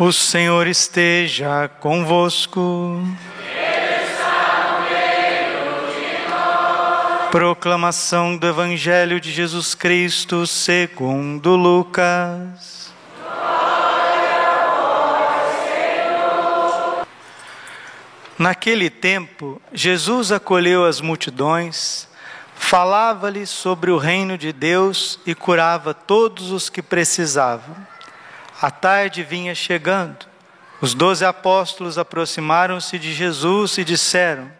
O Senhor esteja convosco. Proclamação do Evangelho de Jesus Cristo segundo Lucas. Naquele tempo, Jesus acolheu as multidões, falava-lhes sobre o reino de Deus e curava todos os que precisavam. A tarde vinha chegando. Os doze apóstolos aproximaram-se de Jesus e disseram: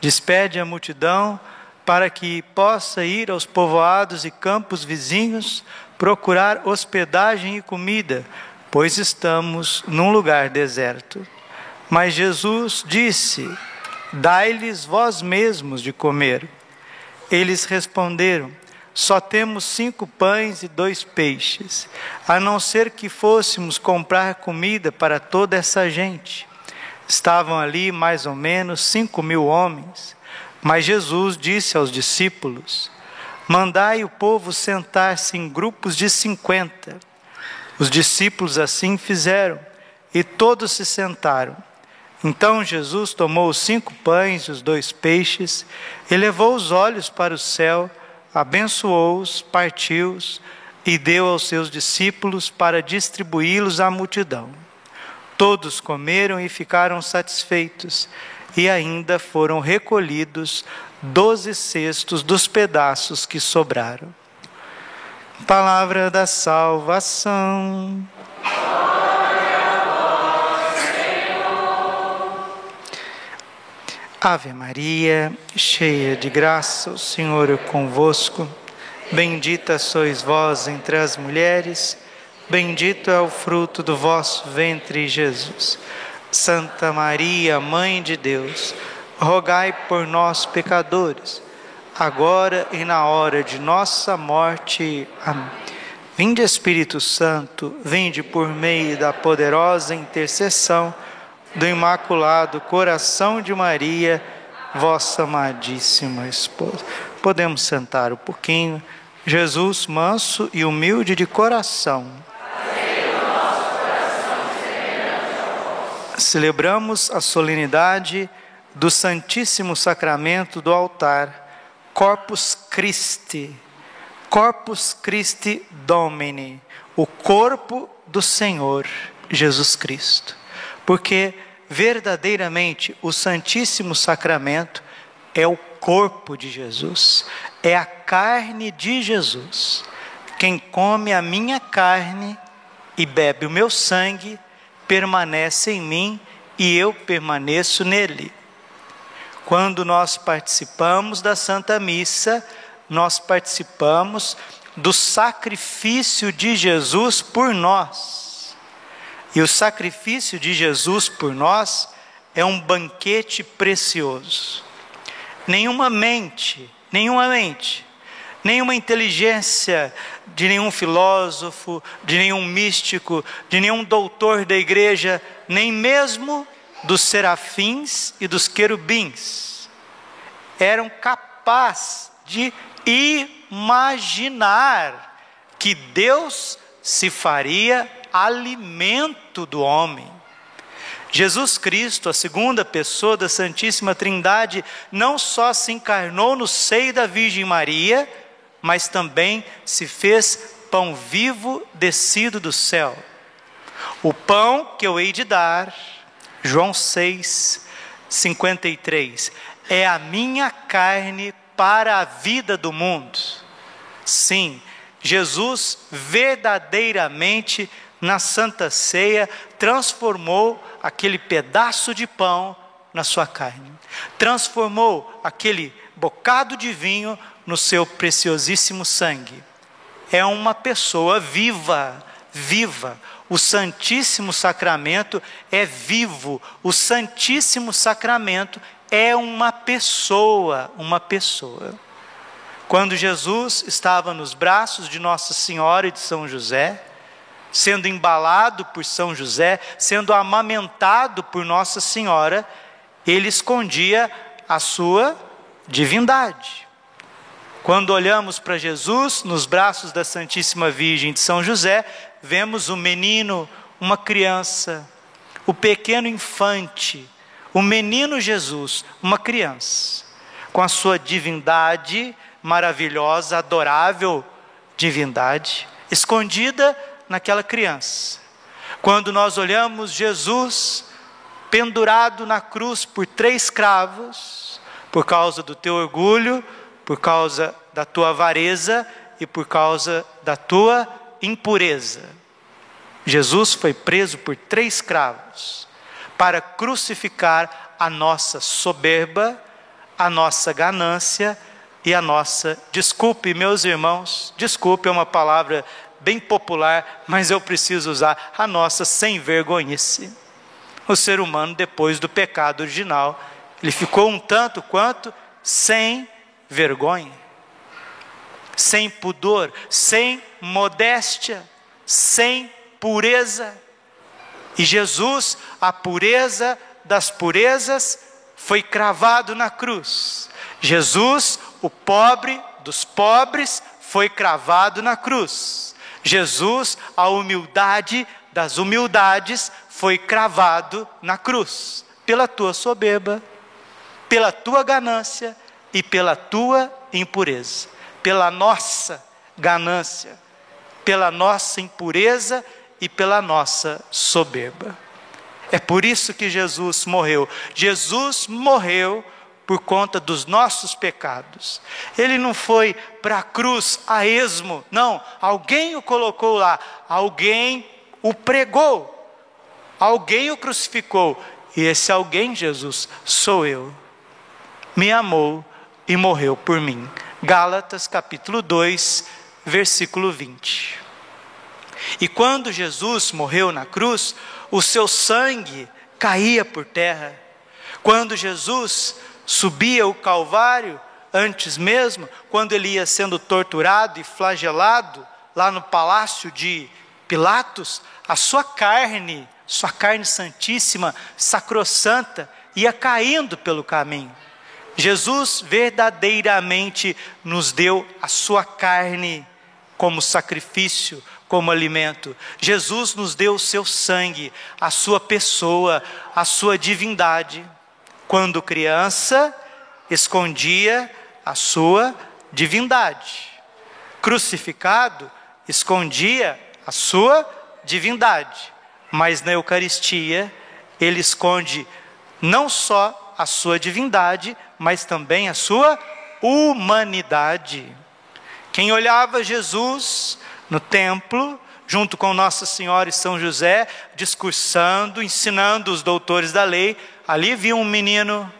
Despede a multidão para que possa ir aos povoados e campos vizinhos procurar hospedagem e comida, pois estamos num lugar deserto. Mas Jesus disse: Dai-lhes vós mesmos de comer. Eles responderam: só temos cinco pães e dois peixes, a não ser que fôssemos comprar comida para toda essa gente. Estavam ali mais ou menos cinco mil homens. Mas Jesus disse aos discípulos: Mandai o povo sentar-se em grupos de cinquenta. Os discípulos assim fizeram, e todos se sentaram. Então Jesus tomou os cinco pães e os dois peixes, e levou os olhos para o céu abençoou-os, partiu-os e deu aos seus discípulos para distribuí-los à multidão. Todos comeram e ficaram satisfeitos, e ainda foram recolhidos doze cestos dos pedaços que sobraram. Palavra da salvação. Ave Maria, cheia de graça, o Senhor é convosco. Bendita sois vós entre as mulheres, bendito é o fruto do vosso ventre, Jesus. Santa Maria, Mãe de Deus, rogai por nós, pecadores, agora e na hora de nossa morte. Amém. Vinde, Espírito Santo, vinde por meio da poderosa intercessão do Imaculado Coração de Maria, vossa amadíssima esposa. Podemos sentar um pouquinho. Jesus, manso e humilde de coração. Celebramos a solenidade do Santíssimo Sacramento do altar, Corpus Christi, Corpus Christi Domini, o corpo do Senhor Jesus Cristo porque verdadeiramente o Santíssimo Sacramento é o corpo de Jesus, é a carne de Jesus. Quem come a minha carne e bebe o meu sangue, permanece em mim e eu permaneço nele. Quando nós participamos da Santa Missa, nós participamos do sacrifício de Jesus por nós. E o sacrifício de Jesus por nós é um banquete precioso. Nenhuma mente, nenhuma mente, nenhuma inteligência de nenhum filósofo, de nenhum místico, de nenhum doutor da igreja, nem mesmo dos serafins e dos querubins, eram capazes de imaginar que Deus se faria alimento do homem. Jesus Cristo, a segunda pessoa da Santíssima Trindade, não só se encarnou no seio da Virgem Maria, mas também se fez pão vivo descido do céu. O pão que eu hei de dar, João 6, 53, é a minha carne para a vida do mundo. Sim, Jesus verdadeiramente na Santa Ceia, transformou aquele pedaço de pão na sua carne, transformou aquele bocado de vinho no seu preciosíssimo sangue. É uma pessoa viva, viva. O Santíssimo Sacramento é vivo, o Santíssimo Sacramento é uma pessoa, uma pessoa. Quando Jesus estava nos braços de Nossa Senhora e de São José, sendo embalado por São José, sendo amamentado por Nossa Senhora, ele escondia a sua divindade. Quando olhamos para Jesus nos braços da Santíssima Virgem de São José, vemos o menino, uma criança, o pequeno infante, o menino Jesus, uma criança, com a sua divindade maravilhosa, adorável divindade, escondida naquela criança. Quando nós olhamos Jesus pendurado na cruz por três cravos, por causa do teu orgulho, por causa da tua avareza e por causa da tua impureza. Jesus foi preso por três cravos para crucificar a nossa soberba, a nossa ganância e a nossa. Desculpe, meus irmãos, desculpe, é uma palavra bem popular, mas eu preciso usar a nossa sem vergonhice. O ser humano, depois do pecado original, ele ficou um tanto quanto sem vergonha, sem pudor, sem modéstia, sem pureza. E Jesus, a pureza das purezas, foi cravado na cruz. Jesus, o pobre dos pobres, foi cravado na cruz. Jesus, a humildade das humildades, foi cravado na cruz, pela tua soberba, pela tua ganância e pela tua impureza, pela nossa ganância, pela nossa impureza e pela nossa soberba. É por isso que Jesus morreu. Jesus morreu por conta dos nossos pecados. Ele não foi para a cruz a esmo, não, alguém o colocou lá, alguém o pregou, alguém o crucificou, e esse alguém, Jesus, sou eu. Me amou e morreu por mim. Gálatas capítulo 2, versículo 20. E quando Jesus morreu na cruz, o seu sangue caía por terra. Quando Jesus subia o Calvário, antes mesmo, quando ele ia sendo torturado e flagelado lá no palácio de Pilatos, a sua carne, sua carne santíssima, sacrossanta, ia caindo pelo caminho. Jesus verdadeiramente nos deu a sua carne como sacrifício, como alimento. Jesus nos deu o seu sangue, a sua pessoa, a sua divindade quando criança, escondia a sua divindade. Crucificado, escondia a sua divindade. Mas na Eucaristia, ele esconde não só a sua divindade, mas também a sua humanidade. Quem olhava Jesus no templo, junto com Nossa Senhora e São José, discursando, ensinando os doutores da lei, ali viu um menino.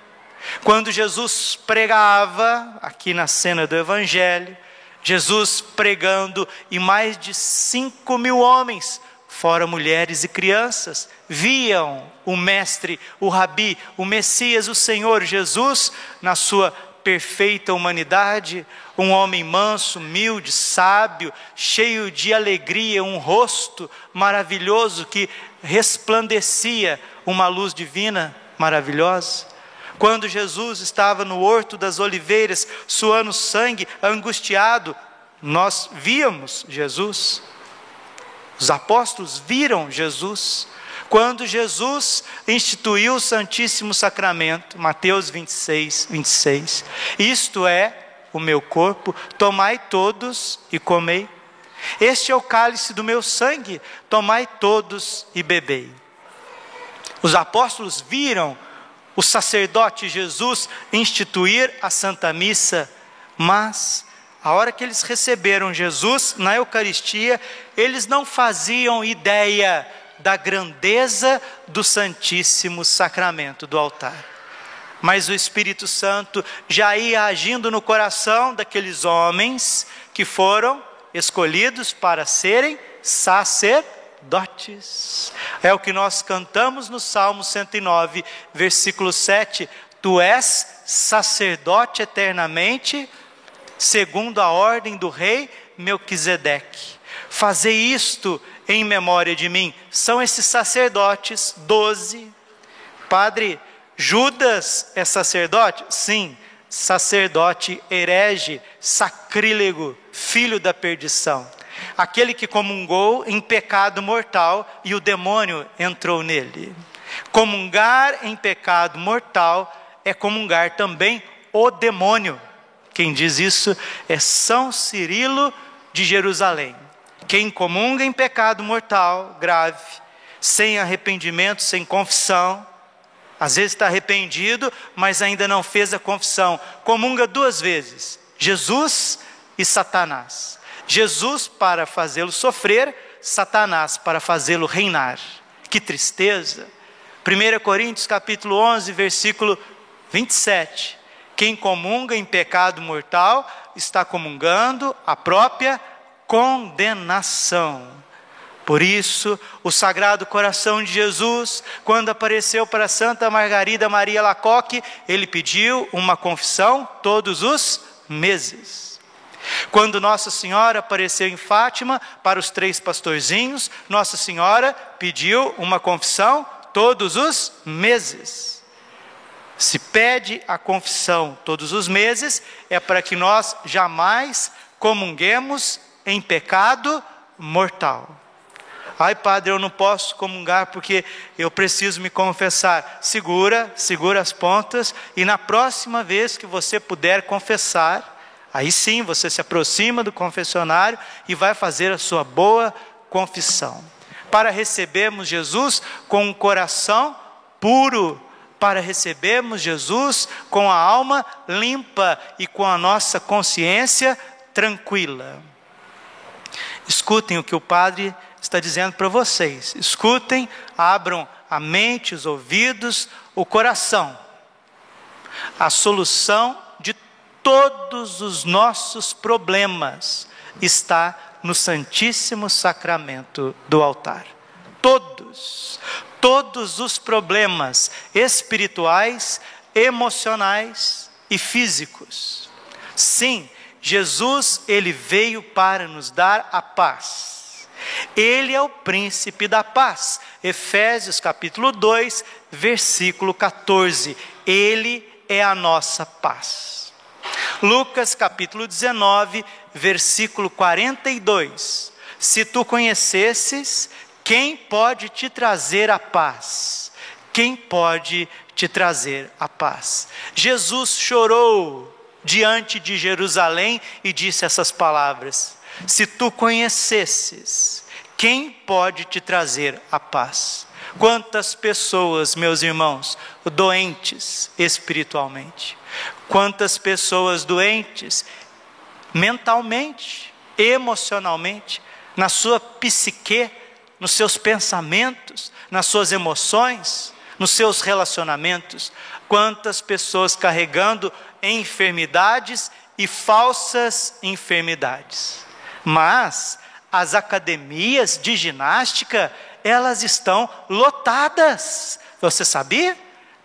Quando Jesus pregava, aqui na cena do Evangelho, Jesus pregando e mais de cinco mil homens, fora mulheres e crianças, viam o Mestre, o Rabi, o Messias, o Senhor Jesus, na sua perfeita humanidade, um homem manso, humilde, sábio, cheio de alegria, um rosto maravilhoso que resplandecia uma luz divina maravilhosa. Quando Jesus estava no horto das oliveiras, suando sangue, angustiado, nós víamos Jesus. Os apóstolos viram Jesus. Quando Jesus instituiu o Santíssimo Sacramento, Mateus 26, 26, isto é o meu corpo, tomai todos e comei. Este é o cálice do meu sangue, tomai todos e bebei. Os apóstolos viram o sacerdote Jesus instituir a Santa Missa, mas a hora que eles receberam Jesus na Eucaristia, eles não faziam ideia da grandeza do Santíssimo Sacramento do altar. Mas o Espírito Santo já ia agindo no coração daqueles homens que foram escolhidos para serem sacerdotes sacerdotes. É o que nós cantamos no Salmo 109, versículo 7. Tu és sacerdote eternamente, segundo a ordem do rei Melquisedeque. Fazer isto em memória de mim. São esses sacerdotes, doze. Padre, Judas é sacerdote? Sim, sacerdote herege, sacrílego, filho da perdição. Aquele que comungou em pecado mortal e o demônio entrou nele. Comungar em pecado mortal é comungar também o demônio. Quem diz isso é São Cirilo de Jerusalém. Quem comunga em pecado mortal grave, sem arrependimento, sem confissão, às vezes está arrependido, mas ainda não fez a confissão, comunga duas vezes: Jesus e Satanás. Jesus para fazê-lo sofrer, Satanás para fazê-lo reinar. Que tristeza! 1 Coríntios capítulo 11, versículo 27. Quem comunga em pecado mortal está comungando a própria condenação. Por isso, o Sagrado Coração de Jesus, quando apareceu para Santa Margarida Maria Lacoque, ele pediu uma confissão todos os meses. Quando Nossa Senhora apareceu em Fátima para os três pastorzinhos, Nossa Senhora pediu uma confissão todos os meses. Se pede a confissão todos os meses, é para que nós jamais comunguemos em pecado mortal. Ai, padre, eu não posso comungar porque eu preciso me confessar. Segura, segura as pontas e na próxima vez que você puder confessar, aí sim você se aproxima do confessionário e vai fazer a sua boa confissão para recebermos Jesus com um coração puro, para recebermos Jesus com a alma limpa e com a nossa consciência tranquila. Escutem o que o Padre está dizendo para vocês. Escutem, abram a mente, os ouvidos, o coração. A solução todos os nossos problemas está no Santíssimo Sacramento do altar. Todos, todos os problemas espirituais, emocionais e físicos. Sim, Jesus, ele veio para nos dar a paz. Ele é o príncipe da paz. Efésios capítulo 2, versículo 14. Ele é a nossa paz. Lucas capítulo 19, versículo 42. Se tu conhecesses, quem pode te trazer a paz? Quem pode te trazer a paz? Jesus chorou diante de Jerusalém e disse essas palavras: Se tu conhecesses, quem pode te trazer a paz? Quantas pessoas, meus irmãos, doentes espiritualmente, quantas pessoas doentes mentalmente, emocionalmente, na sua psique, nos seus pensamentos, nas suas emoções, nos seus relacionamentos. Quantas pessoas carregando enfermidades e falsas enfermidades. Mas as academias de ginástica, elas estão lotadas. Você sabia?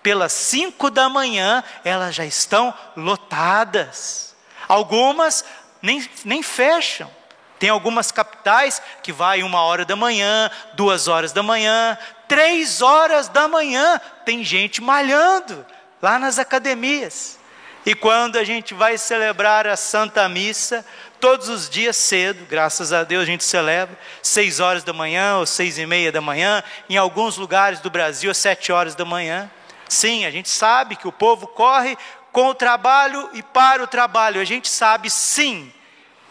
Pelas cinco da manhã, elas já estão lotadas. Algumas nem, nem fecham. Tem algumas capitais que vai uma hora da manhã, duas horas da manhã, três horas da manhã. Tem gente malhando lá nas academias. E quando a gente vai celebrar a Santa Missa, todos os dias cedo, graças a Deus a gente celebra, seis horas da manhã ou seis e meia da manhã, em alguns lugares do Brasil, às sete horas da manhã. Sim, a gente sabe que o povo corre com o trabalho e para o trabalho. A gente sabe sim,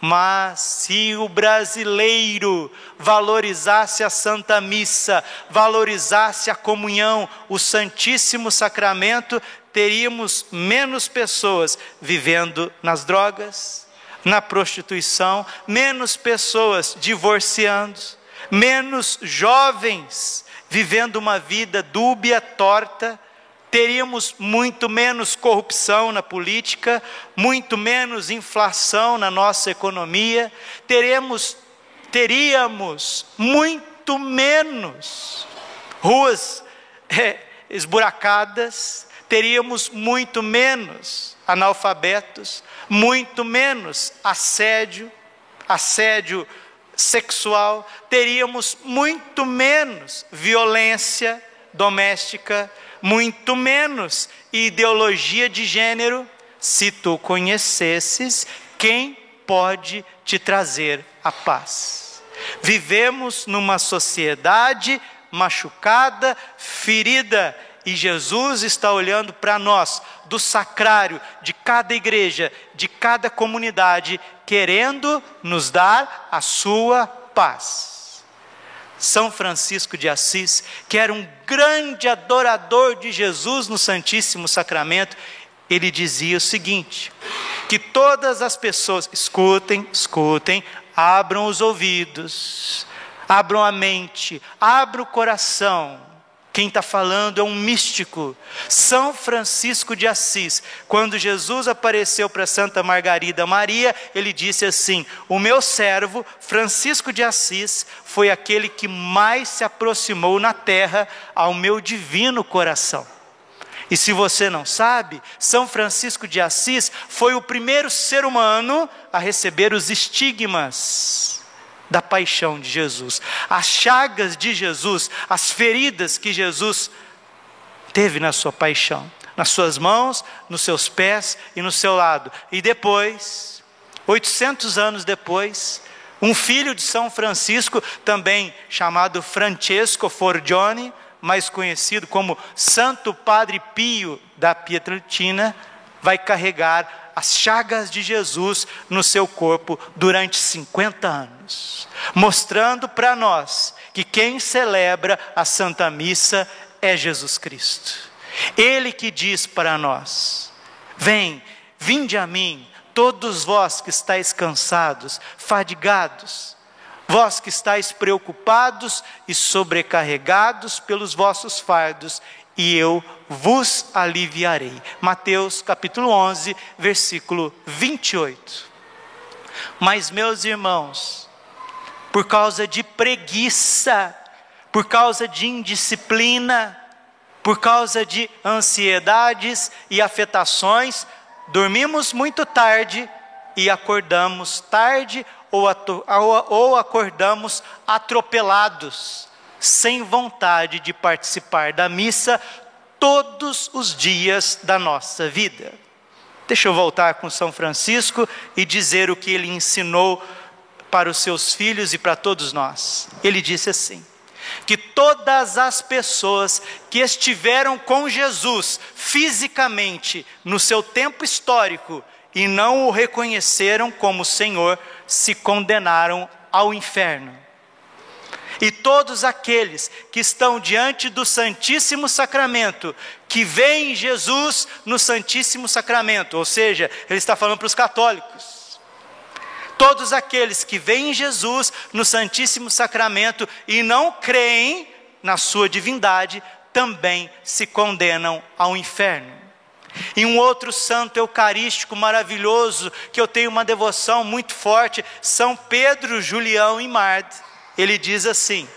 mas se o brasileiro valorizasse a Santa Missa, valorizasse a comunhão, o Santíssimo Sacramento, teríamos menos pessoas vivendo nas drogas, na prostituição, menos pessoas divorciando, menos jovens vivendo uma vida dúbia, torta, teríamos muito menos corrupção na política, muito menos inflação na nossa economia, teremos, teríamos muito menos ruas é, esburacadas, teríamos muito menos analfabetos, muito menos assédio, assédio sexual, teríamos muito menos violência doméstica, muito menos ideologia de gênero, se tu conhecesses quem pode te trazer a paz. Vivemos numa sociedade machucada, ferida, e Jesus está olhando para nós, do sacrário de cada igreja, de cada comunidade, querendo nos dar a sua paz. São Francisco de Assis, que era um grande adorador de Jesus no Santíssimo Sacramento, ele dizia o seguinte: que todas as pessoas, escutem, escutem, abram os ouvidos, abram a mente, abram o coração. Quem está falando é um místico, São Francisco de Assis. Quando Jesus apareceu para Santa Margarida Maria, ele disse assim: O meu servo, Francisco de Assis, foi aquele que mais se aproximou na terra ao meu divino coração. E se você não sabe, São Francisco de Assis foi o primeiro ser humano a receber os estigmas da paixão de Jesus, as chagas de Jesus, as feridas que Jesus teve na sua paixão, nas suas mãos, nos seus pés e no seu lado. E depois, 800 anos depois, um filho de São Francisco, também chamado Francesco Forgione, mais conhecido como Santo Padre Pio da Pietrelcina, vai carregar as chagas de Jesus no seu corpo durante 50 anos, mostrando para nós que quem celebra a Santa Missa é Jesus Cristo. Ele que diz para nós: Vem, vinde a mim, todos vós que estáis cansados, fadigados, Vós que estáis preocupados e sobrecarregados pelos vossos fardos, e eu vos aliviarei. Mateus capítulo 11, versículo 28. Mas, meus irmãos, por causa de preguiça, por causa de indisciplina, por causa de ansiedades e afetações, dormimos muito tarde e acordamos tarde ou, ou acordamos atropelados, sem vontade de participar da missa todos os dias da nossa vida. Deixa eu voltar com São Francisco e dizer o que ele ensinou para os seus filhos e para todos nós. Ele disse assim: que todas as pessoas que estiveram com Jesus fisicamente no seu tempo histórico e não o reconheceram como Senhor, se condenaram ao inferno. E todos aqueles que estão diante do Santíssimo Sacramento, que veem Jesus no Santíssimo Sacramento, ou seja, ele está falando para os católicos. Todos aqueles que veem Jesus no Santíssimo Sacramento e não creem na sua divindade, também se condenam ao inferno. E um outro santo eucarístico maravilhoso, que eu tenho uma devoção muito forte, São Pedro Julião Imard. Ele diz assim: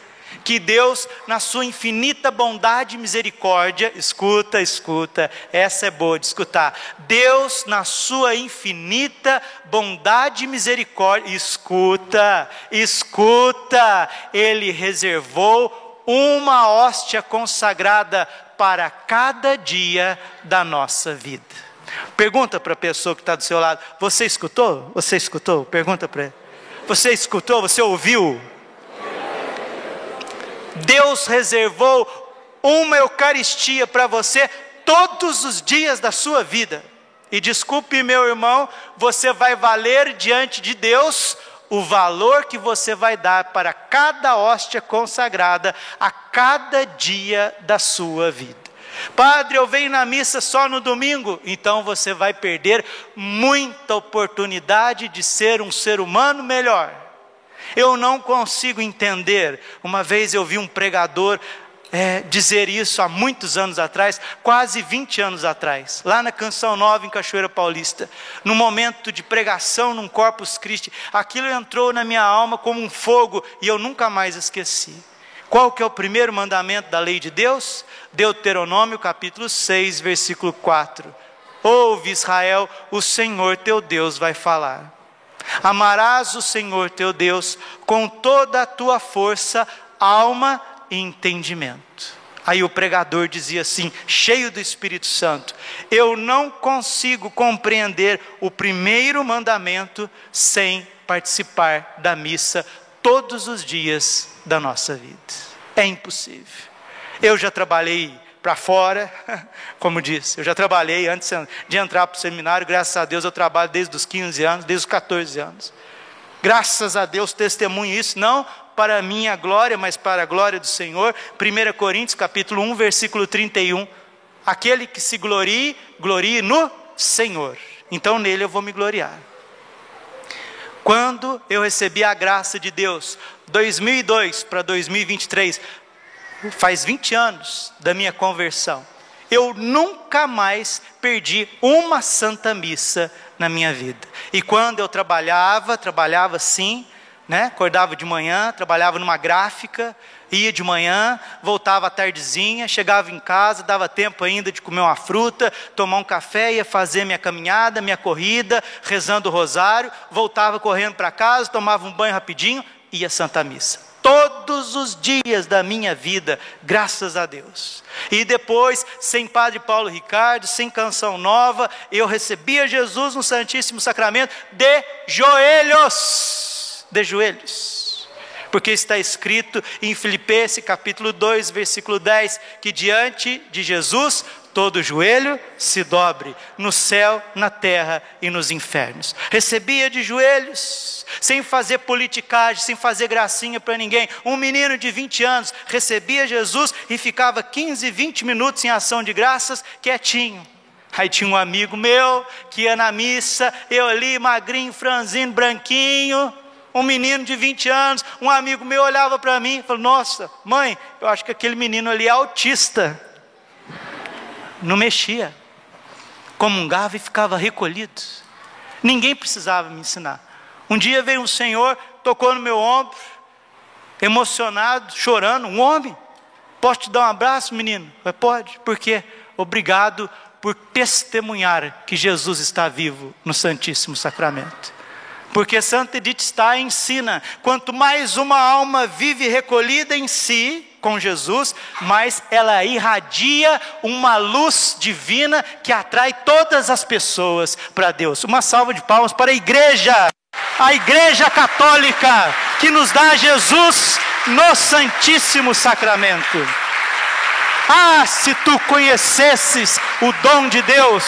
que Deus, na sua infinita bondade e misericórdia, escuta, escuta, essa é boa de escutar. Deus, na sua infinita bondade e misericórdia, escuta, escuta, Ele reservou uma hóstia consagrada para cada dia da nossa vida. Pergunta para a pessoa que está do seu lado: Você escutou? Você escutou? Pergunta para ele. Você escutou? Você ouviu? Deus reservou uma Eucaristia para você todos os dias da sua vida. E desculpe, meu irmão, você vai valer diante de Deus o valor que você vai dar para cada hóstia consagrada a cada dia da sua vida. Padre, eu venho na missa só no domingo, então você vai perder muita oportunidade de ser um ser humano melhor. Eu não consigo entender. Uma vez eu vi um pregador é, dizer isso há muitos anos atrás, quase 20 anos atrás, lá na Canção Nova, em Cachoeira Paulista, no momento de pregação num Corpus Christi, aquilo entrou na minha alma como um fogo e eu nunca mais esqueci. Qual que é o primeiro mandamento da lei de Deus? Deuteronômio capítulo 6, versículo 4. Ouve Israel, o Senhor teu Deus vai falar. Amarás o Senhor teu Deus com toda a tua força, alma e entendimento. Aí o pregador dizia assim, cheio do Espírito Santo: Eu não consigo compreender o primeiro mandamento sem participar da missa todos os dias da nossa vida. É impossível. Eu já trabalhei para fora, como disse, eu já trabalhei antes de entrar para o seminário, graças a Deus eu trabalho desde os 15 anos, desde os 14 anos. Graças a Deus testemunho isso, não para a minha glória, mas para a glória do Senhor. 1 Coríntios capítulo 1, versículo 31. Aquele que se glorie, glorie no Senhor. Então nele eu vou me gloriar. Quando eu recebi a graça de Deus, 2002 para 2023, faz 20 anos da minha conversão, eu nunca mais perdi uma santa missa na minha vida. E quando eu trabalhava, trabalhava sim, né? Acordava de manhã, trabalhava numa gráfica, ia de manhã, voltava à tardezinha, chegava em casa, dava tempo ainda de comer uma fruta, tomar um café, ia fazer minha caminhada, minha corrida, rezando o rosário, voltava correndo para casa, tomava um banho rapidinho, ia à Santa Missa. Todos os dias da minha vida, graças a Deus. E depois, sem Padre Paulo Ricardo, sem canção nova, eu recebia Jesus no Santíssimo Sacramento de joelhos de joelhos. Porque está escrito em Filipenses capítulo 2, versículo 10, que diante de Jesus todo joelho se dobre, no céu, na terra e nos infernos. Recebia de joelhos, sem fazer politicagem, sem fazer gracinha para ninguém. Um menino de 20 anos recebia Jesus e ficava 15, 20 minutos em ação de graças, quietinho. Aí tinha um amigo meu que ia na missa, eu ali, magrinho, franzino, branquinho, um menino de 20 anos, um amigo meu olhava para mim e falou: Nossa, mãe, eu acho que aquele menino ali é autista. Não mexia, comungava e ficava recolhido. Ninguém precisava me ensinar. Um dia veio um senhor, tocou no meu ombro, emocionado, chorando, um homem. Posso te dar um abraço, menino? Eu, Pode, por quê? Obrigado por testemunhar que Jesus está vivo no Santíssimo Sacramento. Porque Santa Edith está ensina: quanto mais uma alma vive recolhida em si, com Jesus, mais ela irradia uma luz divina que atrai todas as pessoas para Deus. Uma salva de palmas para a igreja, a igreja católica que nos dá Jesus no Santíssimo Sacramento. Ah, se tu conhecesses o dom de Deus,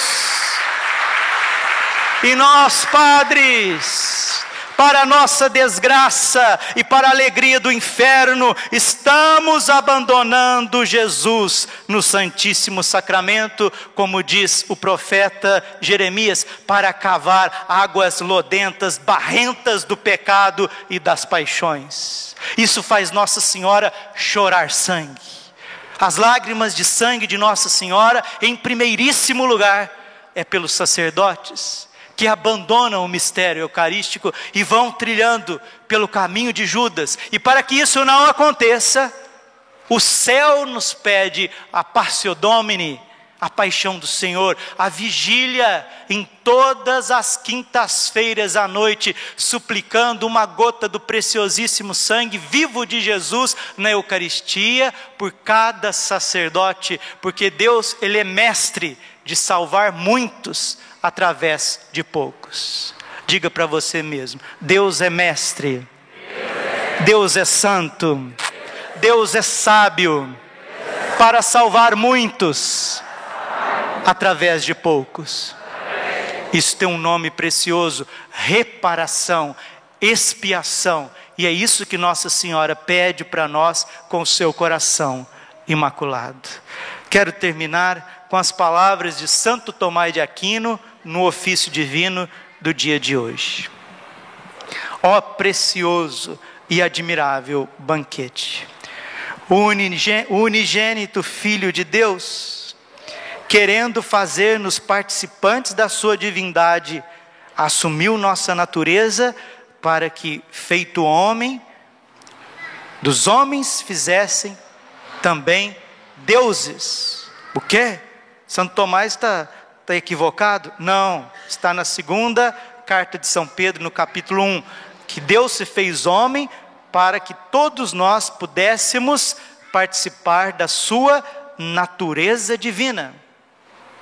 e nós, padres, para nossa desgraça e para a alegria do inferno, estamos abandonando Jesus no Santíssimo Sacramento, como diz o profeta Jeremias, para cavar águas lodentas, barrentas do pecado e das paixões. Isso faz Nossa Senhora chorar sangue. As lágrimas de sangue de Nossa Senhora, em primeiríssimo lugar, é pelos sacerdotes que abandonam o mistério eucarístico e vão trilhando pelo caminho de Judas. E para que isso não aconteça, o céu nos pede a Passio Domini, a paixão do Senhor, a vigília em todas as quintas-feiras à noite, suplicando uma gota do preciosíssimo sangue vivo de Jesus na Eucaristia por cada sacerdote, porque Deus, ele é mestre de salvar muitos através de poucos. Diga para você mesmo: Deus é mestre, Deus é santo, Deus é sábio. Para salvar muitos através de poucos. Isso tem um nome precioso: reparação, expiação. E é isso que Nossa Senhora pede para nós com o seu coração imaculado. Quero terminar com as palavras de Santo Tomás de Aquino no ofício divino do dia de hoje. Ó precioso e admirável banquete, o unigênito Filho de Deus, querendo fazer-nos participantes da Sua divindade, assumiu nossa natureza para que, feito homem, dos homens fizessem também deuses. O quê? Santo Tomás está Está equivocado? Não, está na segunda carta de São Pedro, no capítulo 1, que Deus se fez homem para que todos nós pudéssemos participar da sua natureza divina.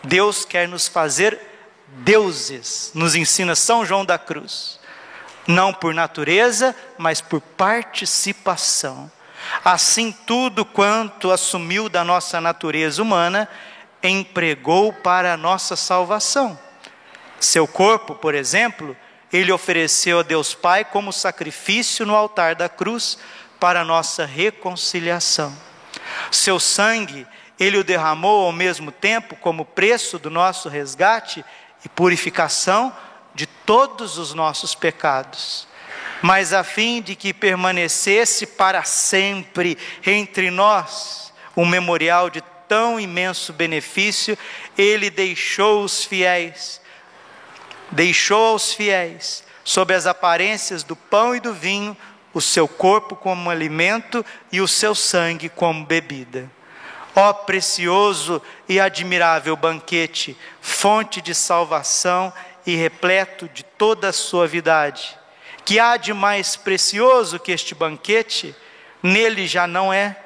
Deus quer nos fazer deuses, nos ensina São João da Cruz. Não por natureza, mas por participação. Assim, tudo quanto assumiu da nossa natureza humana, empregou para a nossa salvação. Seu corpo, por exemplo, ele ofereceu a Deus Pai como sacrifício no altar da cruz para a nossa reconciliação. Seu sangue, ele o derramou ao mesmo tempo como preço do nosso resgate e purificação de todos os nossos pecados mas a fim de que permanecesse para sempre entre nós um memorial de tão imenso benefício, ele deixou os fiéis, deixou aos fiéis, sob as aparências do pão e do vinho, o seu corpo como alimento e o seu sangue como bebida. Ó precioso e admirável banquete, fonte de salvação e repleto de toda a suavidade que há de mais precioso que este banquete, nele já não é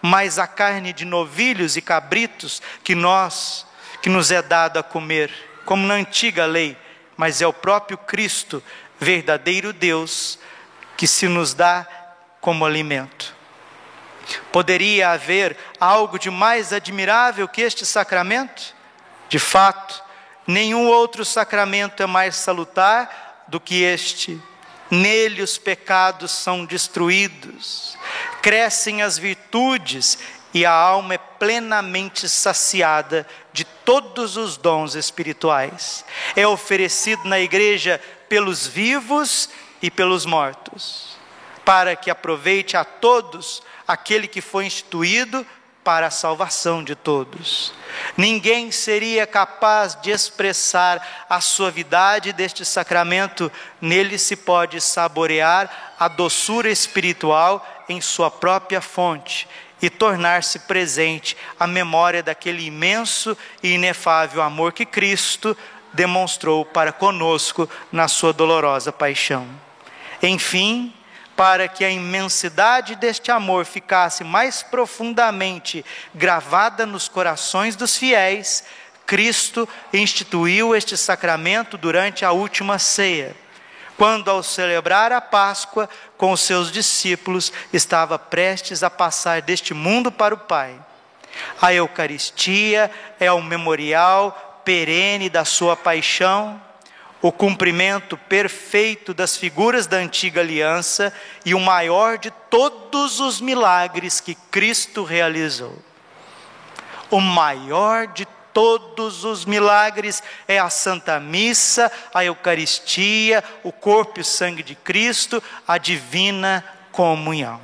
mais a carne de novilhos e cabritos que nós, que nos é dado a comer, como na antiga lei, mas é o próprio Cristo, verdadeiro Deus, que se nos dá como alimento. Poderia haver algo de mais admirável que este sacramento? De fato, nenhum outro sacramento é mais salutar do que este Nele os pecados são destruídos, crescem as virtudes e a alma é plenamente saciada de todos os dons espirituais. É oferecido na igreja pelos vivos e pelos mortos, para que aproveite a todos aquele que foi instituído para a salvação de todos. Ninguém seria capaz de expressar a suavidade deste sacramento, nele se pode saborear a doçura espiritual em sua própria fonte e tornar-se presente a memória daquele imenso e inefável amor que Cristo demonstrou para conosco na sua dolorosa paixão. Enfim, para que a imensidade deste amor ficasse mais profundamente gravada nos corações dos fiéis, Cristo instituiu este sacramento durante a última ceia, quando, ao celebrar a Páscoa com os seus discípulos, estava prestes a passar deste mundo para o Pai. A Eucaristia é o memorial perene da sua paixão o cumprimento perfeito das figuras da antiga aliança e o maior de todos os milagres que Cristo realizou. O maior de todos os milagres é a Santa Missa, a Eucaristia, o corpo e o sangue de Cristo, a divina comunhão.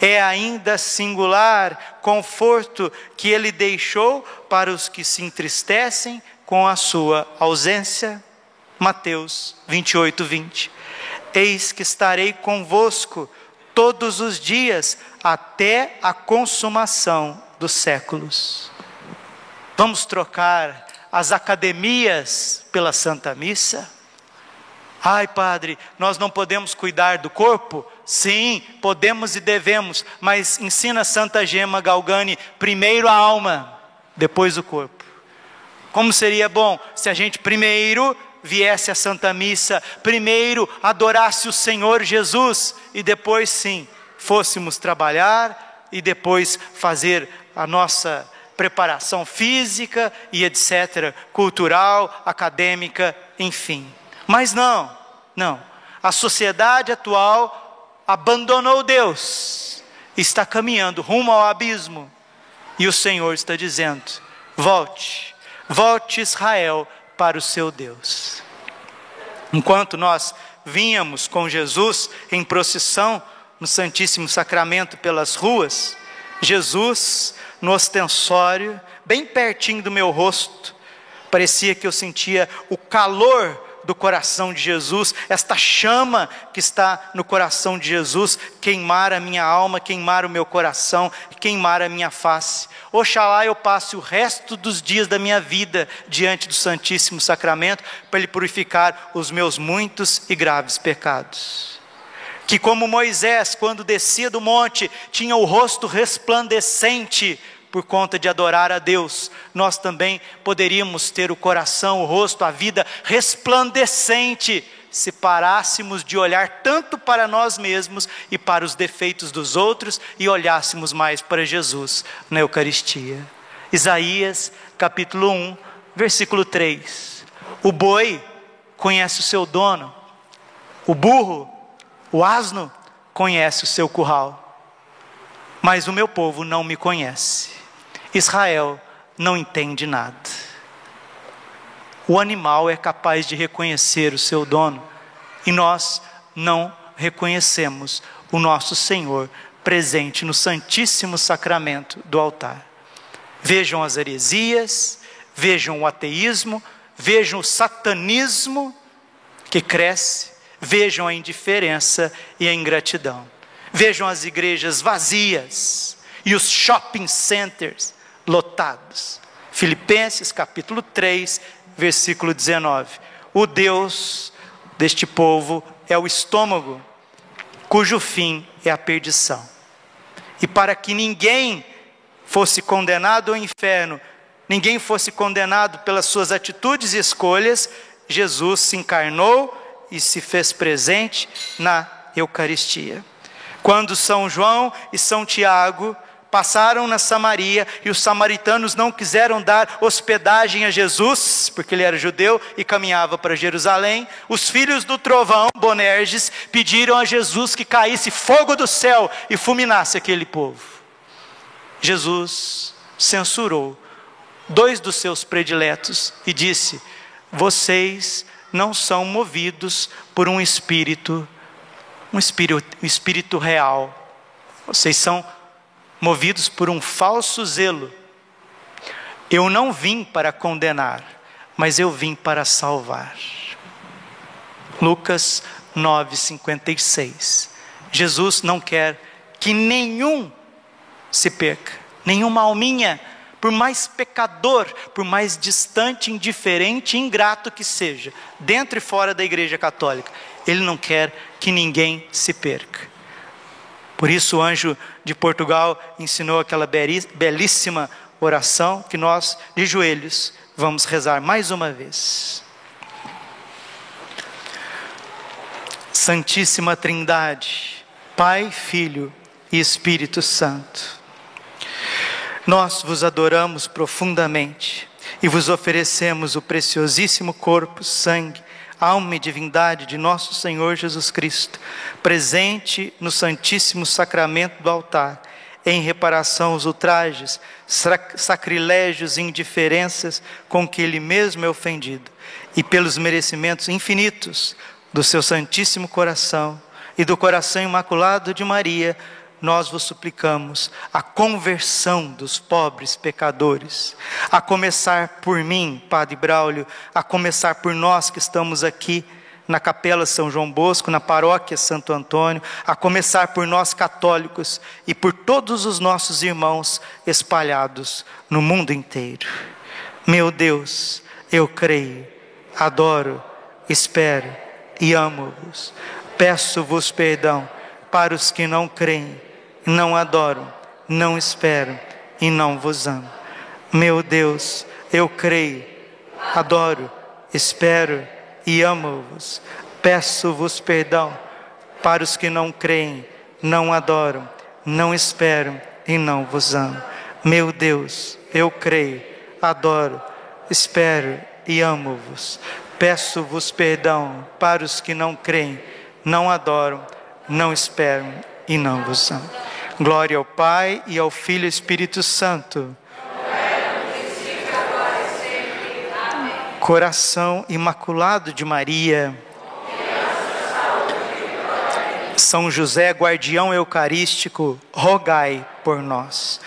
É ainda singular conforto que ele deixou para os que se entristecem com a sua ausência Mateus 28, 20. Eis que estarei convosco todos os dias até a consumação dos séculos. Vamos trocar as academias pela Santa Missa? Ai, Padre, nós não podemos cuidar do corpo? Sim, podemos e devemos, mas ensina Santa Gema Galgani: primeiro a alma, depois o corpo. Como seria bom se a gente primeiro viesse à Santa Missa, primeiro adorasse o Senhor Jesus e depois sim fôssemos trabalhar e depois fazer a nossa preparação física e etc., cultural, acadêmica, enfim. Mas não, não. A sociedade atual abandonou Deus, está caminhando rumo ao abismo. E o Senhor está dizendo: volte, volte Israel para o seu Deus. Enquanto nós vínhamos com Jesus em procissão no Santíssimo Sacramento pelas ruas, Jesus no ostensório, bem pertinho do meu rosto, parecia que eu sentia o calor do coração de Jesus, esta chama que está no coração de Jesus, queimar a minha alma, queimar o meu coração, queimar a minha face. Oxalá eu passe o resto dos dias da minha vida diante do Santíssimo Sacramento para Ele purificar os meus muitos e graves pecados. que, como Moisés, quando descia do monte, tinha o rosto resplandecente por conta de adorar a Deus, nós também poderíamos ter o coração, o rosto, a vida resplandecente se parássemos de olhar tanto para nós mesmos e para os defeitos dos outros e olhássemos mais para Jesus na Eucaristia. Isaías capítulo 1, versículo 3. O boi conhece o seu dono, o burro, o asno conhece o seu curral, mas o meu povo não me conhece. Israel não entende nada. O animal é capaz de reconhecer o seu dono e nós não reconhecemos o nosso Senhor presente no Santíssimo Sacramento do altar. Vejam as heresias, vejam o ateísmo, vejam o satanismo que cresce, vejam a indiferença e a ingratidão. Vejam as igrejas vazias e os shopping centers lotados. Filipenses capítulo 3, versículo 19. O Deus deste povo é o estômago, cujo fim é a perdição. E para que ninguém fosse condenado ao inferno, ninguém fosse condenado pelas suas atitudes e escolhas, Jesus se encarnou e se fez presente na Eucaristia. Quando São João e São Tiago passaram na Samaria e os samaritanos não quiseram dar hospedagem a Jesus, porque ele era judeu e caminhava para Jerusalém. Os filhos do trovão, Bonerges, pediram a Jesus que caísse fogo do céu e fulminasse aquele povo. Jesus censurou dois dos seus prediletos e disse: Vocês não são movidos por um espírito, um espírito, um espírito real. Vocês são movidos por um falso zelo. Eu não vim para condenar, mas eu vim para salvar. Lucas 9:56. Jesus não quer que nenhum se perca, nenhuma alminha, por mais pecador, por mais distante, indiferente, ingrato que seja, dentro e fora da Igreja Católica, ele não quer que ninguém se perca. Por isso o anjo de Portugal ensinou aquela belíssima oração que nós, de joelhos, vamos rezar mais uma vez. Santíssima Trindade, Pai, Filho e Espírito Santo, nós vos adoramos profundamente e vos oferecemos o preciosíssimo corpo, sangue alma e divindade de nosso Senhor Jesus Cristo, presente no Santíssimo Sacramento do altar, em reparação aos ultrajes, sacrilégios e indiferenças com que Ele mesmo é ofendido, e pelos merecimentos infinitos do seu Santíssimo Coração e do coração imaculado de Maria, nós vos suplicamos a conversão dos pobres pecadores, a começar por mim, Padre Braulio, a começar por nós que estamos aqui na Capela São João Bosco, na Paróquia Santo Antônio, a começar por nós católicos e por todos os nossos irmãos espalhados no mundo inteiro. Meu Deus, eu creio, adoro, espero e amo-vos. Peço-vos perdão para os que não creem não adoro, não espero e não vos amo. Meu Deus, eu creio, adoro, espero e amo-vos. Peço-vos perdão para os que não creem, não adoram, não esperam e não vos amo. Meu Deus, eu creio, adoro, espero e amo-vos. Peço-vos perdão para os que não creem, não adoram, não esperam e não vos amo. Glória ao Pai e ao Filho e Espírito Santo. Coração imaculado de Maria. São José, guardião eucarístico, rogai por nós.